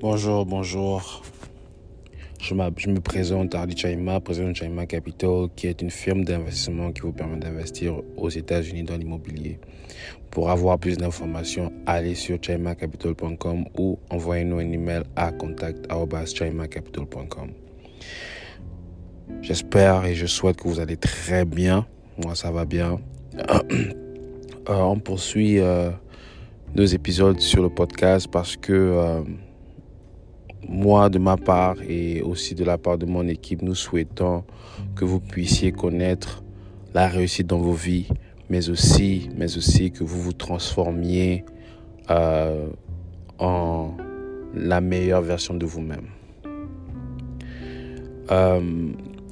Bonjour, bonjour. Je, me présente Ardi Chaima, président de Chaima Capital, qui est une firme d'investissement qui vous permet d'investir aux États-Unis dans l'immobilier. Pour avoir plus d'informations, allez sur chaimacapital.com ou envoyez-nous un email à contact.chaimacapital.com. J'espère et je souhaite que vous allez très bien. Moi, ça va bien. Euh, on poursuit deux épisodes sur le podcast parce que euh, moi, de ma part et aussi de la part de mon équipe, nous souhaitons que vous puissiez connaître la réussite dans vos vies, mais aussi, que vous vous transformiez en la meilleure version de vous-même.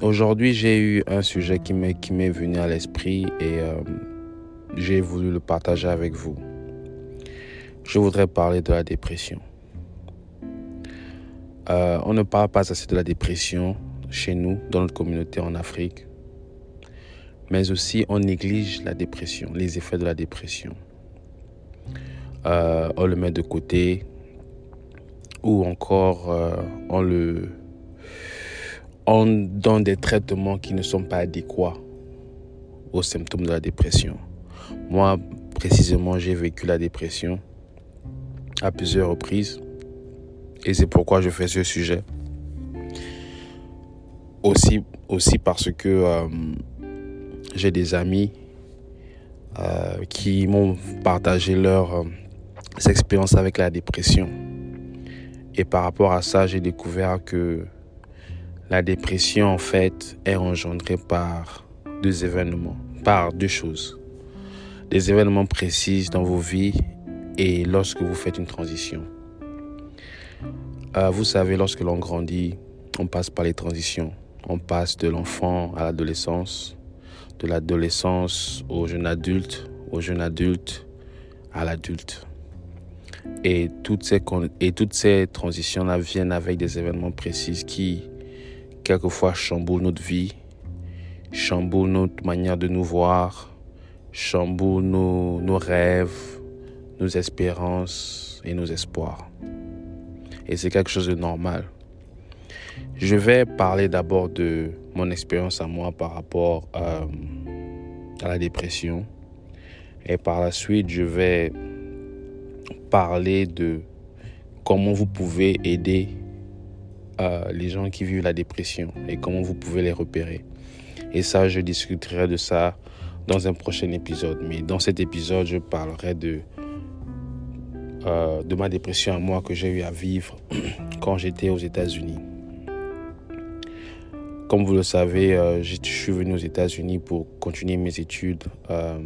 Aujourd'hui, j'ai eu un sujet qui m'est venu à l'esprit et j'ai voulu le partager avec vous. Je voudrais parler de la dépression. Euh, on ne parle pas assez de la dépression chez nous, dans notre communauté en Afrique, mais aussi on néglige la dépression, les effets de la dépression. Euh, on le met de côté ou encore euh, on le on donne des traitements qui ne sont pas adéquats aux symptômes de la dépression. Moi, précisément, j'ai vécu la dépression à plusieurs reprises. Et c'est pourquoi je fais ce sujet. Aussi, parce que euh, j'ai des amis euh, qui m'ont partagé leurs euh, expériences avec la dépression. Et par rapport à ça, j'ai découvert que la dépression, en fait, est engendrée par deux événements, par deux choses des événements précis dans vos vies et lorsque vous faites une transition. Euh, vous savez, lorsque l'on grandit, on passe par les transitions. On passe de l'enfant à l'adolescence, de l'adolescence au jeune adulte, au jeune adulte à l'adulte. Et toutes ces, transitions-là viennent avec des événements précis qui, quelquefois, chamboulent notre vie, chamboulent notre manière de nous voir, chamboule nos, nos rêves, nos espérances et nos espoirs. Et c'est quelque chose de normal. Je vais parler d'abord de mon expérience à moi par rapport euh, à la dépression. Et par la suite, je vais parler de comment vous pouvez aider euh, les gens qui vivent la dépression et comment vous pouvez les repérer. Et ça, je discuterai de ça dans un prochain épisode. Mais dans cet épisode, je parlerai de, euh, de ma dépression à moi que j'ai eu à vivre quand j'étais aux États-Unis. Comme vous le savez, euh, je suis venu aux États-Unis pour continuer mes études. Euh,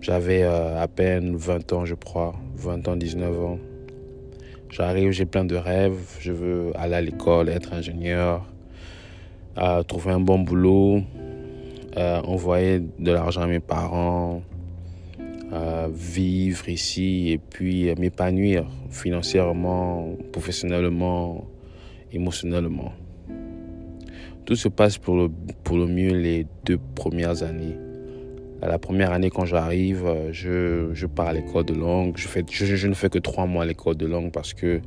j'avais à peine 20 ans, je crois, 20 ans, 19 ans. J'arrive, j'ai plein de rêves. Je veux aller à l'école, être ingénieur, trouver un bon boulot, envoyer de l'argent à mes parents, euh, vivre ici et puis m'épanouir financièrement, professionnellement, émotionnellement. Tout se passe pour le, pour le mieux les deux premières années. La première année, quand j'arrive, je, je pars à l'école de langue. Je, fais, je, ne fais que trois mois à l'école de langue parce que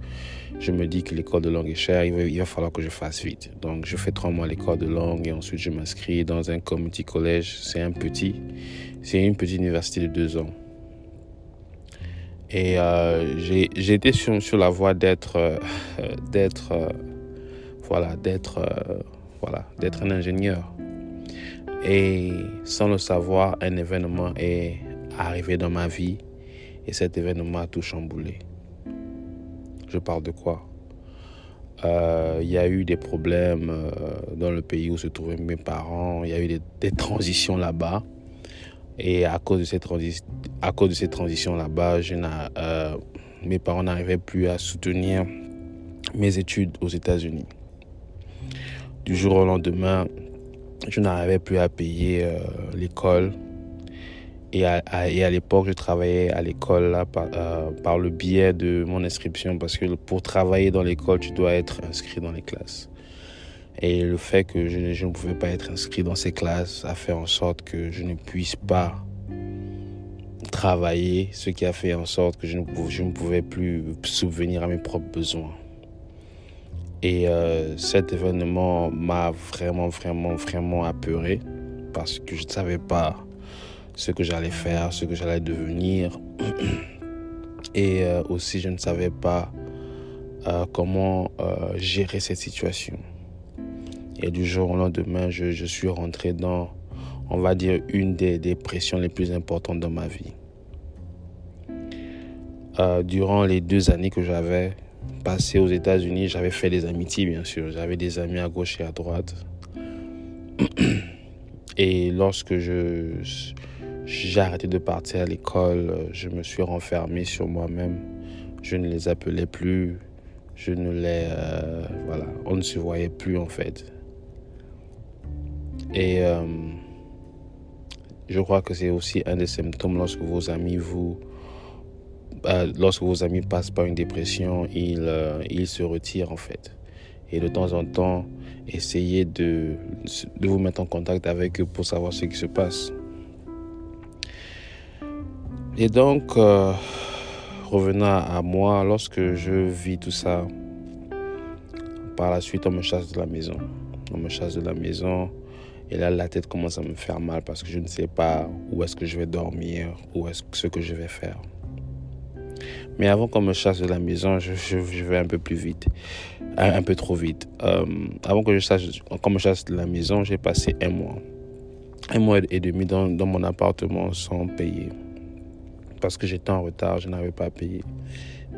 je me dis que l'école de langue est chère. Il va, falloir que je fasse vite. Donc, je fais trois mois à l'école de langue et ensuite je m'inscris dans un community college. C'est un petit, c'est une petite université de deux ans. Et euh, j'ai été sur, sur, la voie d'être, euh, d'être, euh, voilà, d'être, euh, voilà, d'être un ingénieur. Et sans le savoir, un événement est arrivé dans ma vie et cet événement a tout chamboulé. Je parle de quoi? Euh, Il y a eu des problèmes euh, dans le pays où se trouvaient mes parents, il y a eu des, transitions là-bas. Et à cause de ces, transi transitions là-bas, euh, mes parents n'arrivaient plus à soutenir mes études aux États-Unis. Du jour au lendemain, je n'arrivais plus à payer euh, l'école. Et à, à, l'époque, je travaillais à l'école euh, par, le biais de mon inscription parce que pour travailler dans l'école, tu dois être inscrit dans les classes. Et le fait que je, je, ne pouvais pas être inscrit dans ces classes a fait en sorte que je ne puisse pas travailler, ce qui a fait en sorte que je ne, je ne pouvais plus subvenir à mes propres besoins. Et euh, cet événement m'a vraiment, vraiment, vraiment apeuré parce que je ne savais pas ce que j'allais faire, ce que j'allais devenir. Et euh, aussi, je ne savais pas euh, comment gérer cette situation. Et du jour au lendemain, je, suis rentré dans, on va dire, une des dépressions les plus importantes de ma vie. durant les deux années que j'avais passé aux États-Unis, j'avais fait des amitiés, bien sûr. J'avais des amis à gauche et à droite. Et lorsque j'ai arrêté de partir à l'école, je me suis renfermé sur moi-même. Je ne les appelais plus. Je ne les euh, voilà, on ne se voyait plus en fait. Et euh, je crois que c'est aussi un des symptômes lorsque vos amis vous euh, lorsque vos amis passent par une dépression, euh, ils, se retirent en fait. Et de temps en temps, essayez de, de vous mettre en contact avec eux pour savoir ce qui se passe. Et donc, euh, revenant à moi, lorsque je vis tout ça, par la suite, on me chasse de la maison. On me chasse de la maison. Et là, la tête commence à me faire mal parce que je ne sais pas où est-ce que je vais dormir, où est-ce ce que je vais faire. Mais avant qu'on me chasse de la maison, je, vais un peu plus vite, un, peu trop vite. Euh, avant que je qu'on me chasse de la maison, j'ai passé un mois, un mois et demi dans, mon appartement sans payer. Parce que j'étais en retard, je n'avais pas payé.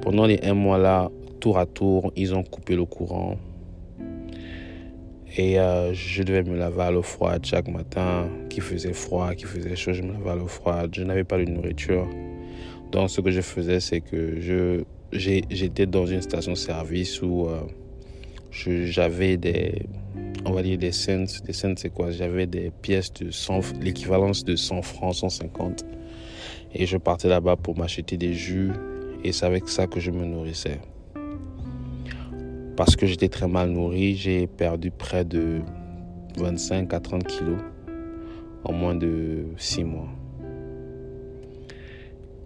Pendant les un mois là, tour à tour, ils ont coupé le courant. Et euh, je devais me laver à l'eau froide chaque matin, qui faisait froid, qui faisait chaud, je me lavais à l'eau froide. Je n'avais pas de nourriture. Donc, ce que je faisais, c'est que je, j'étais dans une station-service où euh, j'avais des, on va dire des cents. Des cents, c'est quoi? J'avais des pièces de 100, l'équivalence de 100 francs, 150. Et je partais là-bas pour m'acheter des jus. Et c'est avec ça que je me nourrissais. Parce que j'étais très mal nourri, j'ai perdu près de 25 à 30 kilos en moins de 6 mois.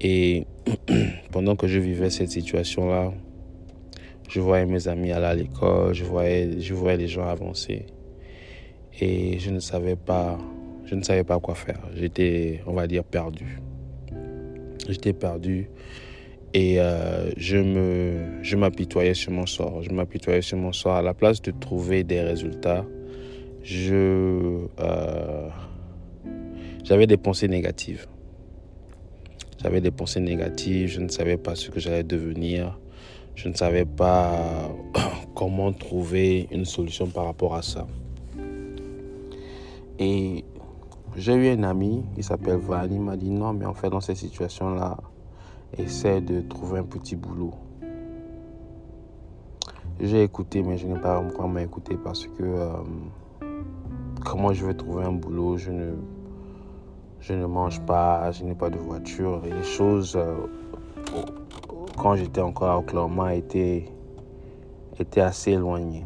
Et pendant que je vivais cette situation-là, je voyais mes amis aller à l'école, je voyais, je voyais les gens avancer. Et je ne savais pas, je ne savais pas quoi faire. J'étais, on va dire, perdu. J'étais perdu et euh, je je m'apitoyais sur mon sort. Je m'apitoyais sur mon sort. À la place de trouver des résultats, euh, j'avais des pensées négatives. J'avais des pensées négatives, je ne savais pas ce que j'allais devenir, je ne savais pas comment trouver une solution par rapport à ça. Et j'ai eu un ami, il s'appelle Vali, il m'a dit non, mais en fait, dans cette situation-là, essaie de trouver un petit boulot. J'ai écouté, mais je n'ai pas vraiment écouté parce que euh, comment je vais trouver un boulot, je ne je ne mange pas, je n'ai pas de voiture. Les choses, euh, quand j'étais encore à Oklahoma, étaient, étaient assez éloignées.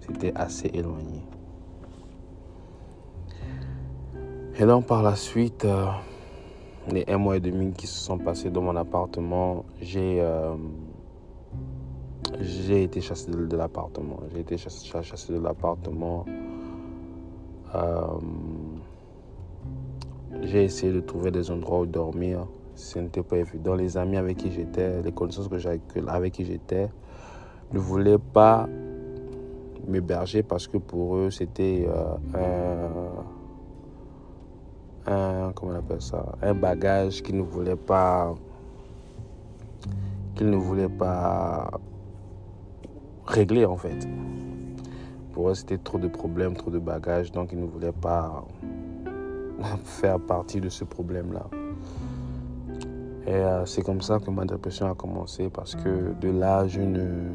C'était assez éloigné. Et donc par la suite, euh, les un mois et demi qui se sont passés dans mon appartement, j'ai euh, j'ai été chassé de, l'appartement. J'ai été chassé de l'appartement. J'ai essayé de trouver des endroits où dormir. Ce n'était pas évident. Les amis avec qui j'étais, les connaissances que avec qui j'étais, ne voulaient pas m'héberger parce que pour eux, c'était euh, un, comment on appelle ça, un bagage qu'ils ne voulaient pas, qu'ils ne voulaient pas régler en fait. Pour eux, c'était trop de problèmes, trop de bagages, donc ils ne voulaient pas faire partie de ce problème-là. Et euh, c'est comme ça que ma dépression a commencé parce que de là, je ne,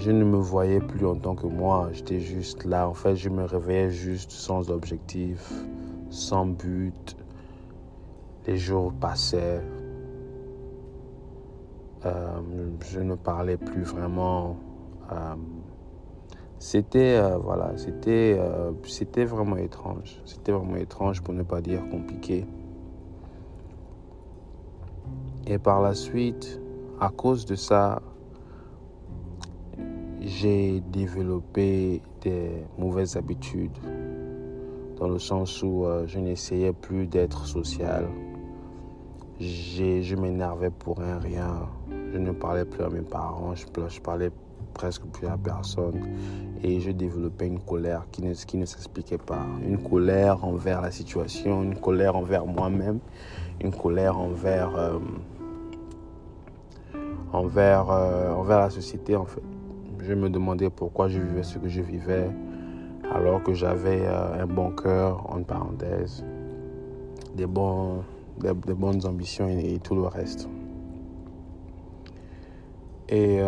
je ne me voyais plus en tant que moi. J'étais juste là. En fait, je me réveillais juste sans objectif, sans but. Les jours passaient. Euh, je ne parlais plus vraiment. Euh, c'était euh, voilà, c'était euh, c'était vraiment étrange. C'était vraiment étrange pour ne pas dire compliqué. Et par la suite, à cause de ça, j'ai développé des mauvaises habitudes, dans le sens où euh, je n'essayais plus d'être social. Je m'énervais pour un rien. Je ne parlais plus à mes parents, je, parlais presque plus à personne. Et je développais une colère qui ne, s'expliquait pas. Une colère envers la situation, une colère envers moi-même, une colère envers, euh, envers, euh, envers la société en fait. Je me demandais pourquoi je vivais ce que je vivais alors que j'avais euh, un bon cœur, en parenthèse, des, des, bonnes ambitions et, tout le reste. Et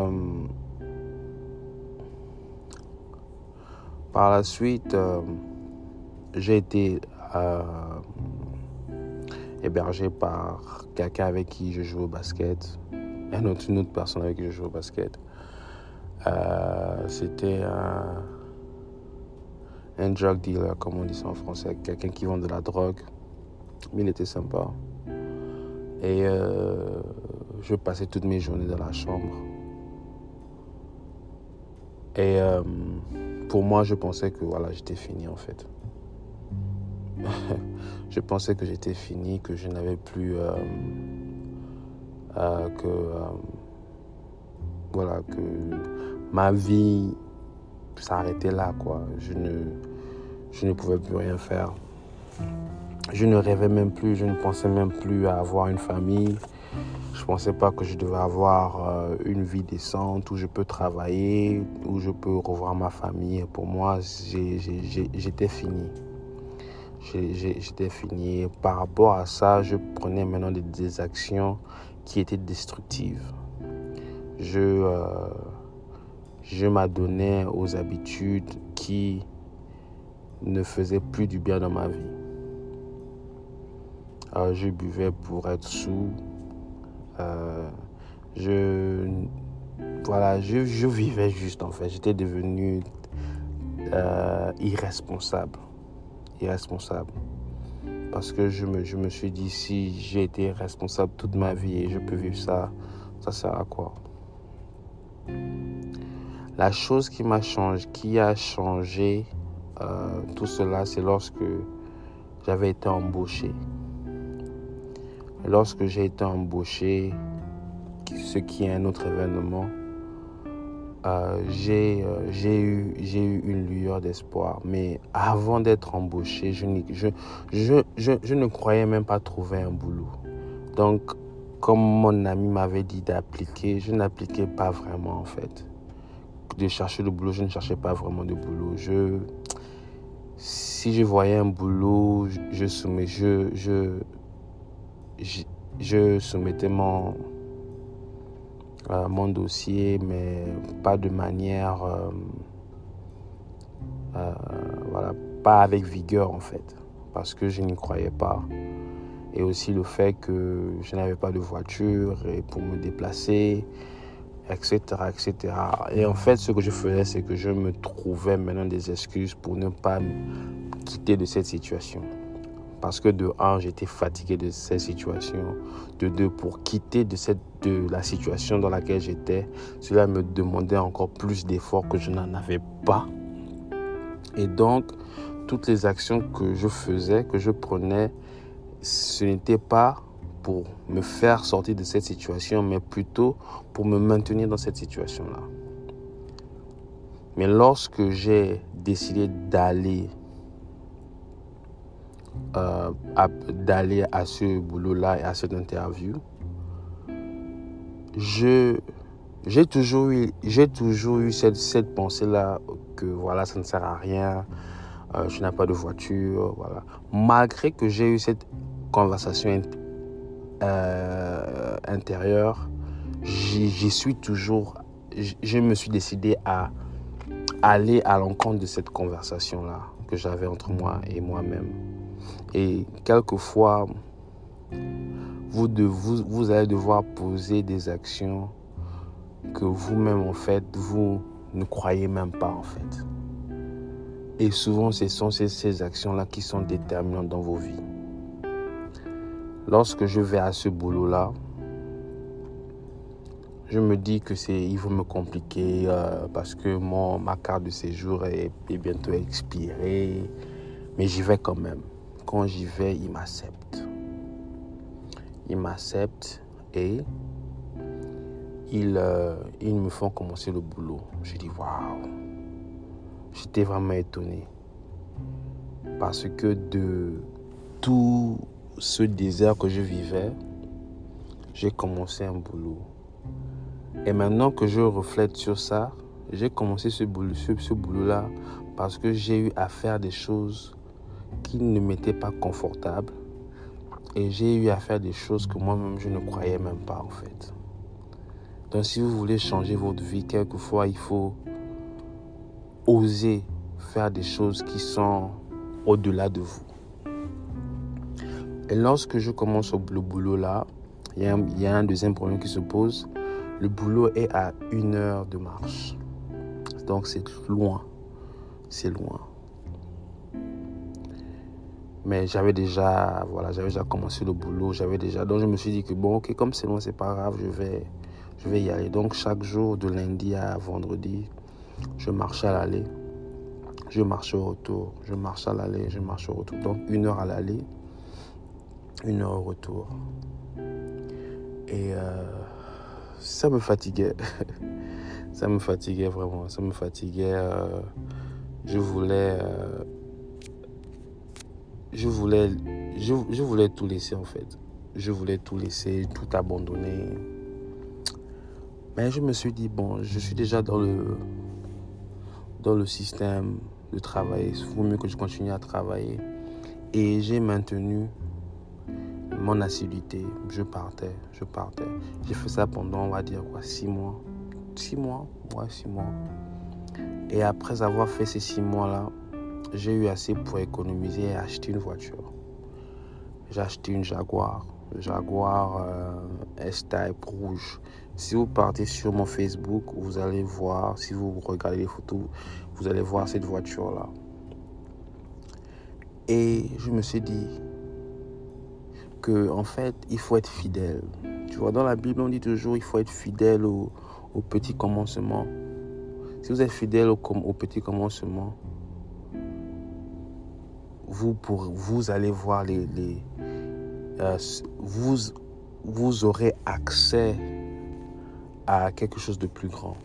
Par la suite, euh, j'ai été euh, hébergé par quelqu'un avec qui je joue au basket, une autre personne avec qui je joue au basket. Euh, c'était un, un, drug dealer, comme on dit ça en français, quelqu'un qui vend de la drogue. Mais il était sympa. Et je passais toutes mes journées dans la chambre. Et pour moi, je pensais que voilà, j'étais fini en fait. je pensais que j'étais fini, que je n'avais plus euh, euh, que euh, voilà que ma vie s'arrêtait là quoi. Je ne je ne pouvais plus rien faire. Je ne rêvais même plus, je ne pensais même plus à avoir une famille. Je ne pensais pas que je devais avoir euh, une vie décente où je peux travailler, où je peux revoir ma famille. Pour moi, j'étais fini. J'étais fini. Par rapport à ça, je prenais maintenant des, actions qui étaient destructives. Je, euh, je m'adonnais aux habitudes qui ne faisaient plus du bien dans ma vie. Euh, je buvais pour être sous. Euh, je, voilà, je, vivais juste en fait. J'étais devenu euh, irresponsable. Irresponsable. Parce que je me, je me suis dit, si j'ai été responsable toute ma vie et je peux vivre ça, ça sert à quoi? La chose qui m'a changé, qui a changé tout cela, c'est lorsque j'avais été embauché. Lorsque j'ai été embauché, ce qui est un autre événement, euh, j'ai euh, eu, eu, une lueur d'espoir. Mais avant d'être embauché, je, ne croyais même pas trouver un boulot. Donc, comme mon ami m'avait dit d'appliquer, je n'appliquais pas vraiment en fait. De chercher le boulot, je ne cherchais pas vraiment de boulot. Si je voyais un boulot, je, soumets, je, je, soumettais mon, euh, mon dossier, mais pas de manière, euh, euh, voilà, pas avec vigueur en fait, parce que je n'y croyais pas. Et aussi le fait que je n'avais pas de voiture et pour me déplacer, etc., etc. Et en fait, ce que je faisais, c'est que je me trouvais maintenant des excuses pour ne pas quitter de cette situation. Parce que de un, j'étais fatigué de cette situation. De deux, pour quitter de, cette, de la situation dans laquelle j'étais, cela me demandait encore plus d'efforts que je n'en avais pas. Et donc, toutes les actions que je faisais, que je prenais, ce n'était pas pour me faire sortir de cette situation, mais plutôt pour me maintenir dans cette situation-là. Mais lorsque j'ai décidé d'aller euh, d'aller à ce boulot-là et à cette interview, je j'ai toujours eu j'ai toujours eu cette, cette pensée là que voilà ça ne sert à rien euh, je n'ai pas de voiture voilà. Malgré que j'ai eu cette conversation euh, intérieure j'y suis toujours je me suis décidé à aller à l'encontre de cette conversation là que j'avais entre moi et moi-même et quelquefois, vous, allez devoir poser des actions que vous-même, en fait, vous ne croyez même pas, en fait. Et souvent, ce sont ces, actions-là qui sont déterminantes dans vos vies. Lorsque je vais à ce boulot-là, je me dis que c'est, il faut me compliquer euh, parce que mon, ma carte de séjour est bientôt expirée. Mais j'y vais quand même. Quand j'y vais, ils m'acceptent. Ils m'acceptent et ils, euh, ils me font commencer le boulot. Je dis waouh. J'étais vraiment étonné. Parce que de tout ce désert que je vivais, j'ai commencé un boulot. Et maintenant que je reflète sur ça, j'ai commencé ce boulot, ce, ce boulot-là parce que j'ai eu à faire des choses qui ne m'étaient pas confortables. Et j'ai eu à faire des choses que moi-même je ne croyais même pas en fait. Donc si vous voulez changer votre vie, quelquefois il faut oser faire des choses qui sont au-delà de vous. Et lorsque je commence le boulot là, il y, y, a un deuxième problème qui se pose. Le boulot est à une heure de marche. Donc c'est loin. C'est loin. Mais j'avais déjà, voilà, j'avais déjà commencé le boulot, j'avais déjà. Donc je me suis dit que bon, ok, comme c'est loin, c'est pas grave, je vais, je vais y aller. Donc chaque jour, de lundi à vendredi, je marchais à l'aller, je marchais au retour, je marchais à l'aller, je marchais au retour. Donc une heure à l'aller, une heure au retour. Et euh, ça me fatiguait. ça me fatiguait vraiment. Ça me fatiguait. Euh, je voulais. Euh, je voulais. Je, je, voulais tout laisser en fait. Je voulais tout laisser, tout abandonner. Mais je me suis dit, bon, je suis déjà dans le, dans le système de travail. Il vaut mieux que je continue à travailler. Et j'ai maintenu mon assiduité. Je partais, je partais. J'ai fait ça pendant, on va dire quoi, six mois. Six mois, ouais, six mois. Et après avoir fait ces six mois-là, j'ai eu assez pour économiser et acheter une voiture. J'ai acheté une Jaguar. Jaguar euh, S-Type rouge. Si vous partez sur mon Facebook, vous allez voir, si vous regardez les photos, vous allez voir cette voiture-là. Et je me suis dit que, en fait, il faut être fidèle. Tu vois, dans la Bible, on dit toujours il faut être fidèle au, petit commencement. Si vous êtes fidèle au petit commencement, vous, pour, vous allez voir les, les euh, vous, vous aurez accès à quelque chose de plus grand.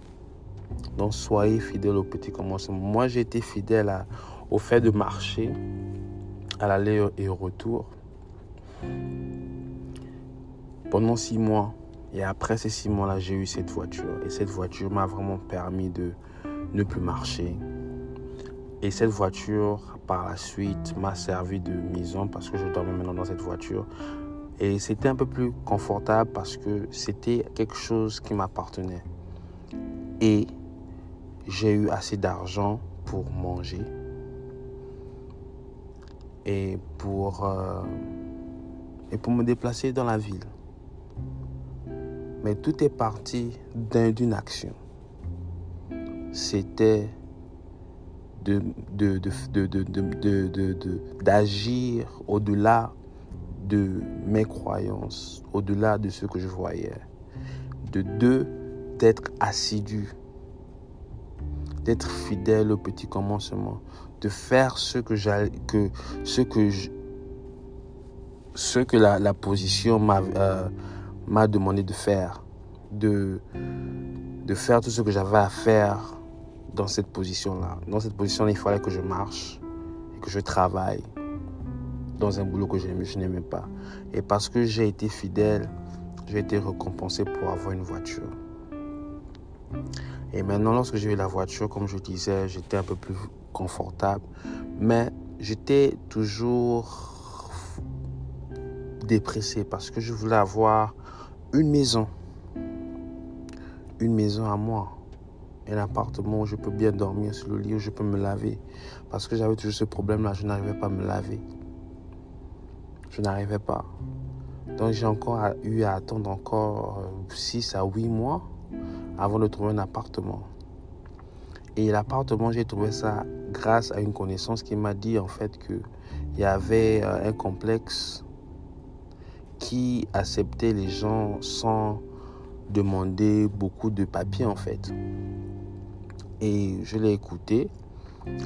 Donc soyez fidèle au petit commencement. Moi j'ai été fidèle au fait de marcher à l'aller et au retour pendant six mois. Et après ces six mois-là, j'ai eu cette voiture. Et cette voiture m'a vraiment permis de ne plus marcher. Et cette voiture, par la suite, m'a servi de maison parce que je dormais maintenant dans cette voiture. Et c'était un peu plus confortable parce que c'était quelque chose qui m'appartenait. Et j'ai eu assez d'argent pour manger et pour, euh, et pour me déplacer dans la ville. Mais tout est parti d'une action. C'était de, au-delà de mes croyances, au-delà de ce que je voyais. De deux, d'être assidu, d'être fidèle au petit commencement, de faire ce que, que, ce que, je, ce que la, la position m'a euh, m'a demandé de faire, de, de faire tout ce que j'avais à faire dans cette position-là. Dans cette position-là, il fallait que je marche et que je travaille dans un boulot que je n'aimais pas. Et parce que j'ai été fidèle, j'ai été récompensé pour avoir une voiture. Et maintenant, lorsque j'ai eu la voiture, comme je disais, j'étais un peu plus confortable. Mais j'étais toujours dépressé parce que je voulais avoir une maison. Une maison à moi. Un appartement où je peux bien dormir sur le lit, où je peux me laver. Parce que j'avais toujours ce problème-là, je n'arrivais pas à me laver. Je n'arrivais pas. Donc j'ai encore eu à attendre encore 6 à 8 mois avant de trouver un appartement. Et l'appartement, j'ai trouvé ça grâce à une connaissance qui m'a dit en fait qu'il y avait un complexe qui acceptait les gens sans demandé beaucoup de papiers en fait. Et je l'ai écouté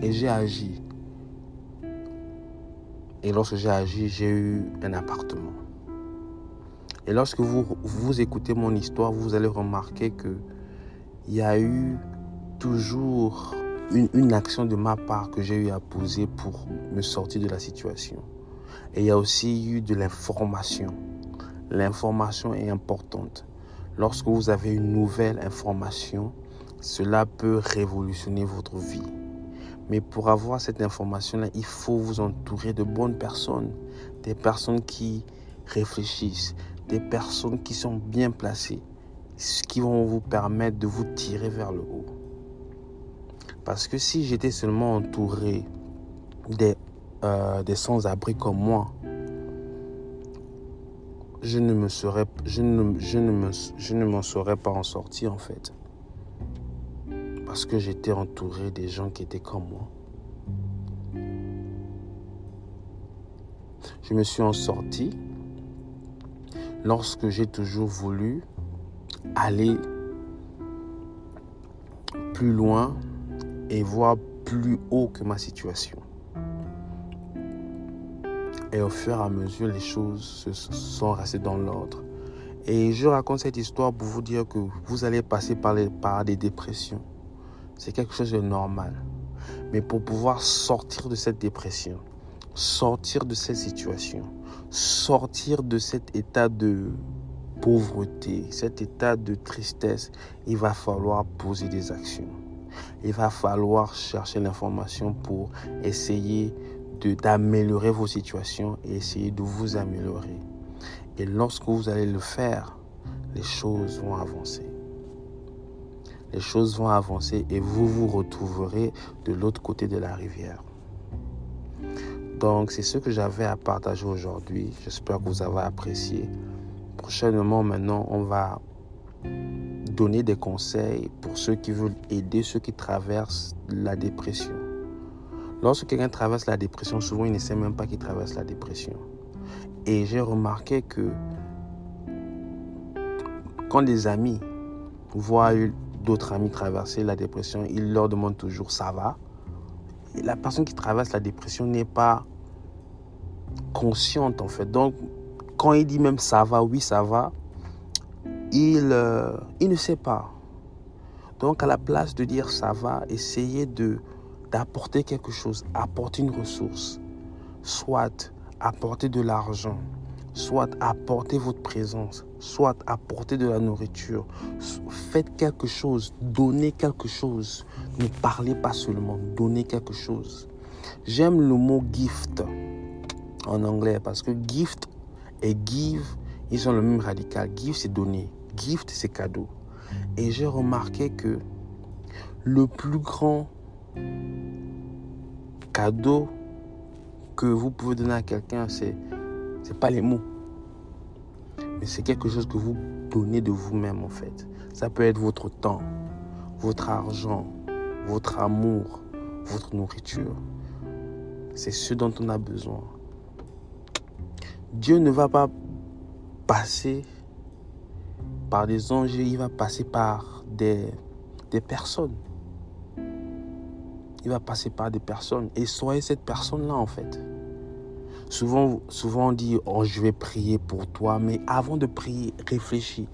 et j'ai agi. Et lorsque j'ai agi, j'ai eu un appartement. Et lorsque vous, vous écoutez mon histoire, vous allez remarquer que il y a eu toujours une, une action de ma part que j'ai eu à poser pour me sortir de la situation. Et il y a aussi eu de l'information. L'information est importante. Lorsque vous avez une nouvelle information, cela peut révolutionner votre vie. Mais pour avoir cette information-là, il faut vous entourer de bonnes personnes, des personnes qui réfléchissent, des personnes qui sont bien placées, qui vont vous permettre de vous tirer vers le haut. Parce que si j'étais seulement entouré des, euh, des sans-abri comme moi, je ne me serais, je ne, je ne me, je ne m'en serais pas en sortir en fait. Parce que j'étais entouré des gens qui étaient comme moi. Je me suis en sorti lorsque j'ai toujours voulu aller plus loin et voir plus haut que ma situation. Et au fur et à mesure, les choses se sont restées dans l'ordre. Et je raconte cette histoire pour vous dire que vous allez passer par, les, par des dépressions. C'est quelque chose de normal. Mais pour pouvoir sortir de cette dépression, sortir de cette situation, sortir de cet état de pauvreté, cet état de tristesse, il va falloir poser des actions. Il va falloir chercher l'information pour essayer d'améliorer vos situations et essayer de vous améliorer. Et lorsque vous allez le faire, les choses vont avancer. Les choses vont avancer et vous vous retrouverez de l'autre côté de la rivière. Donc c'est ce que j'avais à partager aujourd'hui. J'espère que vous avez apprécié. Prochainement maintenant, on va donner des conseils pour ceux qui veulent aider ceux qui traversent la dépression. Lorsque quelqu'un traverse la dépression, souvent il ne sait même pas qu'il traverse la dépression. Et j'ai remarqué que quand des amis voient d'autres amis traverser la dépression, ils leur demandent toujours ça va? Et la personne qui traverse la dépression n'est pas consciente en fait. Donc quand il dit même ça va, oui ça va, il, euh, il ne sait pas. Donc à la place de dire ça va, essayez de d'apporter quelque chose, apporter une ressource, soit apporter de l'argent, soit apporter votre présence, soit apporter de la nourriture. Faites quelque chose, donnez quelque chose. Ne parlez pas seulement, donnez quelque chose. J'aime le mot gift en anglais parce que gift et give, ils ont le même radical. Give, c'est donner. Gift, c'est cadeau. Et j'ai remarqué que le plus grand cadeau que vous pouvez donner à quelqu'un, c'est c'est pas les mots. Mais c'est quelque chose que vous donnez de vous-même en fait. Ça peut être votre temps, votre argent, votre amour, votre nourriture. C'est ce dont on a besoin. Dieu ne va pas passer par des anges, il va passer par des, des personnes il va passer par des personnes. Et soyez cette personne-là, en fait. Souvent, on dit, oh, je vais prier pour toi. Mais avant de prier, réfléchis.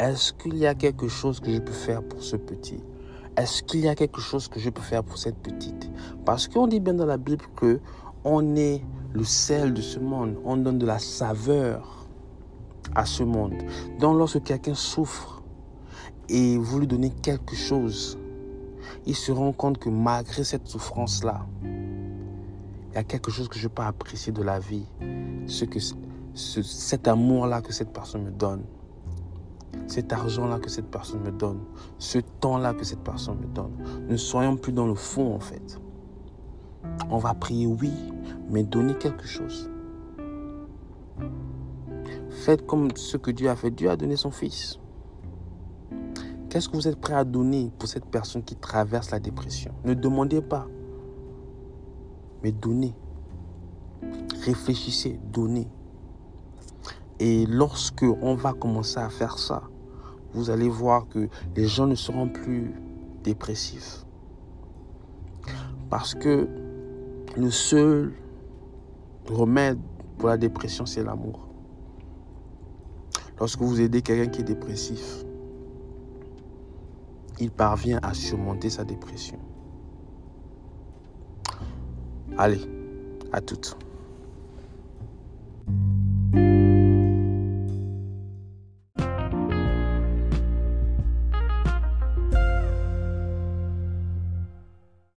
Est-ce qu'il y a quelque chose que je peux faire pour ce petit? Est-ce qu'il y a quelque chose que je peux faire pour cette petite? Parce qu'on dit bien dans la Bible que on est le sel de ce monde. On donne de la saveur à ce monde. Donc lorsque quelqu'un souffre et vous lui donnez quelque chose, il se rend compte que malgré cette souffrance-là, y a quelque chose que je peux apprécier de la vie. Ce que, cet amour-là que cette personne me donne. Cet argent-là que cette personne me donne. Ce temps-là que cette personne me donne. Ne soyons plus dans le fond en fait. On va prier, oui, mais donner quelque chose. Faites comme ce que Dieu a fait. Dieu a donné son Fils. Qu'est-ce que vous êtes prêt à donner pour cette personne qui traverse la dépression? Ne demandez pas, mais donnez. Réfléchissez, donnez. Et lorsque on va commencer à faire ça, vous allez voir que les gens ne seront plus dépressifs. Parce que le seul remède pour la dépression, c'est l'amour. Lorsque vous aidez quelqu'un qui est dépressif, il parvient à surmonter sa dépression. Allez, à toutes.